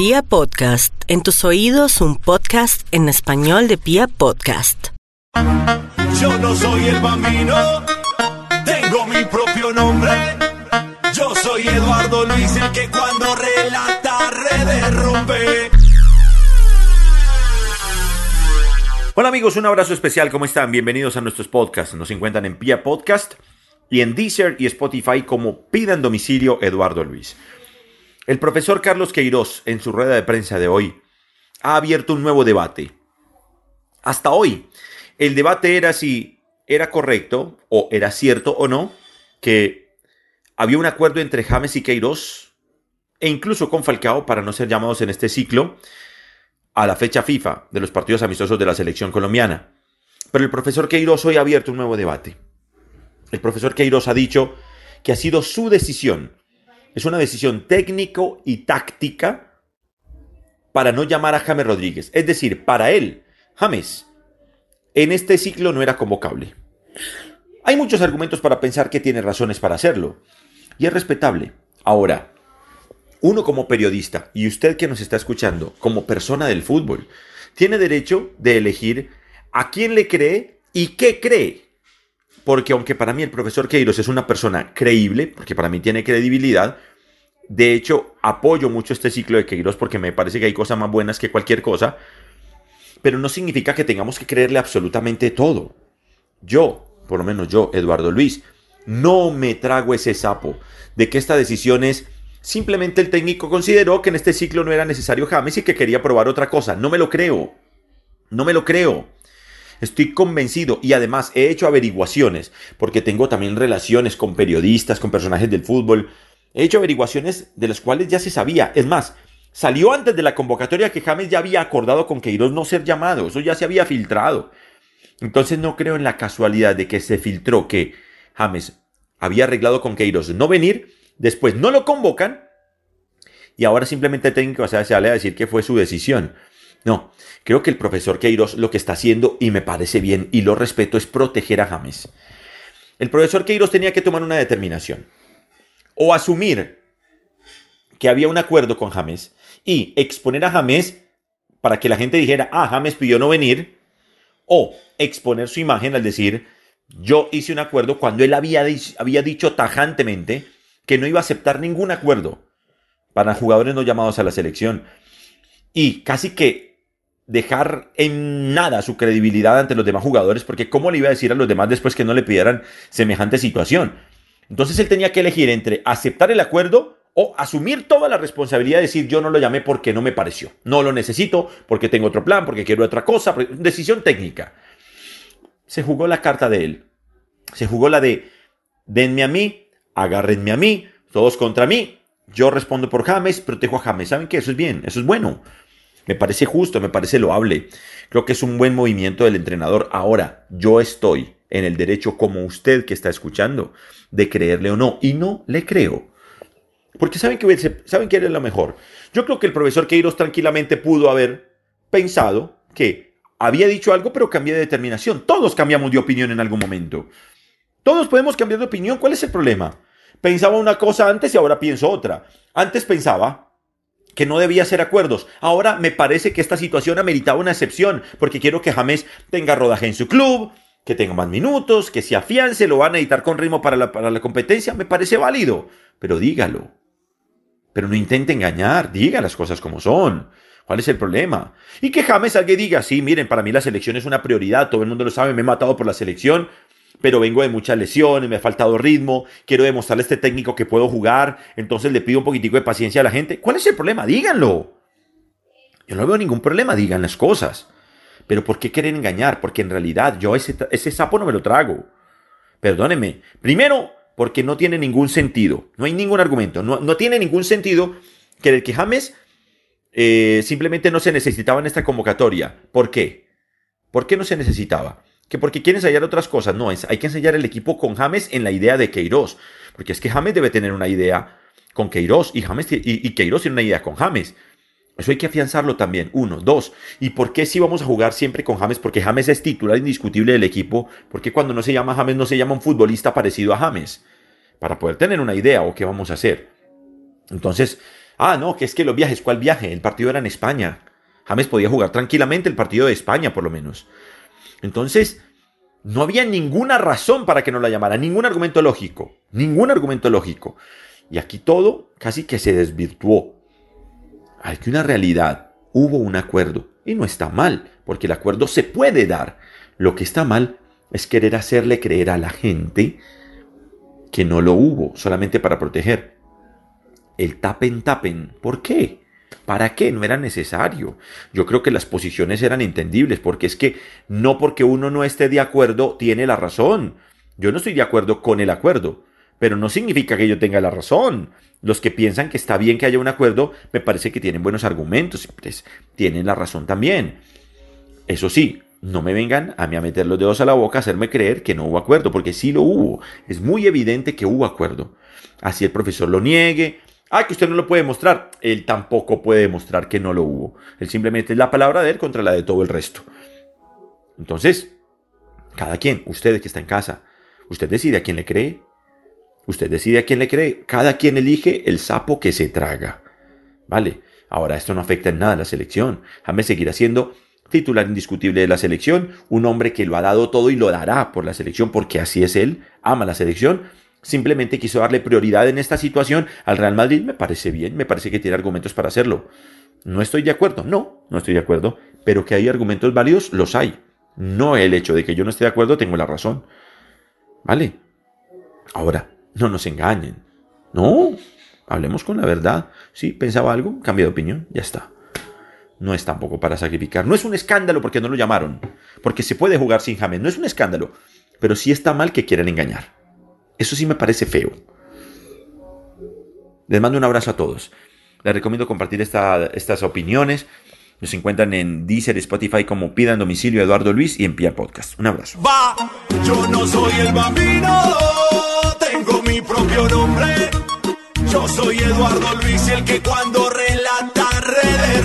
Pia Podcast, en tus oídos un podcast en español de Pia Podcast. Yo no soy el bambino, tengo mi propio nombre. Yo soy Eduardo Luis, el que cuando relata redes rompe. Hola amigos, un abrazo especial, ¿cómo están? Bienvenidos a nuestros podcasts. Nos encuentran en Pia Podcast y en Deezer y Spotify como Pidan Domicilio Eduardo Luis. El profesor Carlos Queiroz, en su rueda de prensa de hoy, ha abierto un nuevo debate. Hasta hoy, el debate era si era correcto o era cierto o no que había un acuerdo entre James y Queiroz e incluso con Falcao para no ser llamados en este ciclo a la fecha FIFA de los partidos amistosos de la selección colombiana. Pero el profesor Queiroz hoy ha abierto un nuevo debate. El profesor Queiroz ha dicho que ha sido su decisión es una decisión técnico y táctica para no llamar a James Rodríguez. Es decir, para él, James, en este ciclo no era convocable. Hay muchos argumentos para pensar que tiene razones para hacerlo. Y es respetable. Ahora, uno como periodista y usted que nos está escuchando como persona del fútbol, tiene derecho de elegir a quién le cree y qué cree. Porque aunque para mí el profesor Queiros es una persona creíble, porque para mí tiene credibilidad, de hecho apoyo mucho este ciclo de Queiroz porque me parece que hay cosas más buenas que cualquier cosa, pero no significa que tengamos que creerle absolutamente todo. Yo, por lo menos yo, Eduardo Luis, no me trago ese sapo de que esta decisión es simplemente el técnico consideró que en este ciclo no era necesario James y que quería probar otra cosa. No me lo creo. No me lo creo. Estoy convencido y además he hecho averiguaciones porque tengo también relaciones con periodistas, con personajes del fútbol. He hecho averiguaciones de las cuales ya se sabía. Es más, salió antes de la convocatoria que James ya había acordado con Queiroz no ser llamado. Eso ya se había filtrado. Entonces no creo en la casualidad de que se filtró que James había arreglado con Queiroz no venir, después no lo convocan y ahora simplemente el técnico se sale a decir que fue su decisión. No, creo que el profesor Queiroz lo que está haciendo, y me parece bien, y lo respeto, es proteger a James. El profesor Queiroz tenía que tomar una determinación. O asumir que había un acuerdo con James y exponer a James para que la gente dijera, ah, James pidió no venir, o exponer su imagen al decir, yo hice un acuerdo cuando él había, había dicho tajantemente que no iba a aceptar ningún acuerdo para jugadores no llamados a la selección. Y casi que dejar en nada su credibilidad ante los demás jugadores, porque ¿cómo le iba a decir a los demás después que no le pidieran semejante situación? Entonces él tenía que elegir entre aceptar el acuerdo o asumir toda la responsabilidad de decir yo no lo llamé porque no me pareció, no lo necesito, porque tengo otro plan, porque quiero otra cosa, decisión técnica. Se jugó la carta de él, se jugó la de denme a mí, agárrenme a mí, todos contra mí, yo respondo por James, protejo a James. ¿Saben qué? Eso es bien, eso es bueno. Me parece justo, me parece loable. Creo que es un buen movimiento del entrenador. Ahora, yo estoy en el derecho, como usted que está escuchando, de creerle o no. Y no le creo. Porque saben que, saben que es lo mejor. Yo creo que el profesor Queiroz tranquilamente pudo haber pensado que había dicho algo, pero cambié de determinación. Todos cambiamos de opinión en algún momento. Todos podemos cambiar de opinión. ¿Cuál es el problema? Pensaba una cosa antes y ahora pienso otra. Antes pensaba que no debía hacer acuerdos. Ahora me parece que esta situación ameritaba una excepción, porque quiero que James tenga rodaje en su club, que tenga más minutos, que se afiance, lo van a editar con ritmo para la, para la competencia, me parece válido. Pero dígalo. Pero no intente engañar, diga las cosas como son. ¿Cuál es el problema? Y que James alguien diga, sí, miren, para mí la selección es una prioridad, todo el mundo lo sabe, me he matado por la selección, pero vengo de muchas lesiones, me ha faltado ritmo, quiero demostrarle a este técnico que puedo jugar, entonces le pido un poquitico de paciencia a la gente. ¿Cuál es el problema? Díganlo. Yo no veo ningún problema, digan las cosas. Pero ¿por qué quieren engañar? Porque en realidad yo ese, ese sapo no me lo trago. Perdónenme. Primero, porque no tiene ningún sentido. No hay ningún argumento. No, tiene ningún sentido que el que James eh, simplemente no se necesitaba en esta convocatoria. ¿Por qué? ¿Por qué no se necesitaba? Que porque quiere ensayar otras cosas. No, hay que ensayar el equipo con James en la idea de Queiroz. Porque es que James debe tener una idea con Queiroz y, James, y, y Queiroz tiene una idea con James. Eso hay que afianzarlo también. Uno, dos. ¿Y por qué si vamos a jugar siempre con James? Porque James es titular indiscutible del equipo. Porque cuando no se llama James no se llama un futbolista parecido a James. Para poder tener una idea o qué vamos a hacer. Entonces, Ah, no, que es que los viajes, ¿cuál viaje? El partido era en España. James podía jugar tranquilamente el partido de España, por lo menos. Entonces, no había ninguna razón para que no la llamara, ningún argumento lógico, ningún argumento lógico. Y aquí todo casi que se desvirtuó. Hay que una realidad, hubo un acuerdo, y no está mal, porque el acuerdo se puede dar. Lo que está mal es querer hacerle creer a la gente que no lo hubo, solamente para proteger. El tapen tapen, ¿por qué? ¿Para qué? No era necesario. Yo creo que las posiciones eran entendibles, porque es que no porque uno no esté de acuerdo tiene la razón. Yo no estoy de acuerdo con el acuerdo, pero no significa que yo tenga la razón. Los que piensan que está bien que haya un acuerdo, me parece que tienen buenos argumentos, pues, tienen la razón también. Eso sí, no me vengan a mí a meter los dedos a la boca, a hacerme creer que no hubo acuerdo, porque sí lo hubo. Es muy evidente que hubo acuerdo. Así el profesor lo niegue. Ah, que usted no lo puede mostrar. Él tampoco puede demostrar que no lo hubo. Él simplemente es la palabra de él contra la de todo el resto. Entonces, cada quien, usted que está en casa, usted decide a quién le cree. Usted decide a quién le cree. Cada quien elige el sapo que se traga. ¿Vale? Ahora, esto no afecta en nada a la selección. James seguirá siendo titular indiscutible de la selección, un hombre que lo ha dado todo y lo dará por la selección porque así es él, ama la selección. Simplemente quiso darle prioridad en esta situación al Real Madrid, me parece bien, me parece que tiene argumentos para hacerlo. No estoy de acuerdo, no, no estoy de acuerdo, pero que hay argumentos válidos, los hay. No el hecho de que yo no esté de acuerdo, tengo la razón. ¿Vale? Ahora, no nos engañen. No, hablemos con la verdad. Sí, pensaba algo, cambia de opinión, ya está no es tampoco para sacrificar. No es un escándalo porque no lo llamaron, porque se puede jugar sin James, no es un escándalo, pero sí está mal que quieran engañar. Eso sí me parece feo. Les mando un abrazo a todos. Les recomiendo compartir estas opiniones. Nos encuentran en Deezer, Spotify como Pidan Domicilio Eduardo Luis y en Pia Podcast. Un abrazo. Va, yo no soy el bambino, tengo mi propio nombre. Yo soy Eduardo Luis, el que cuando relata redes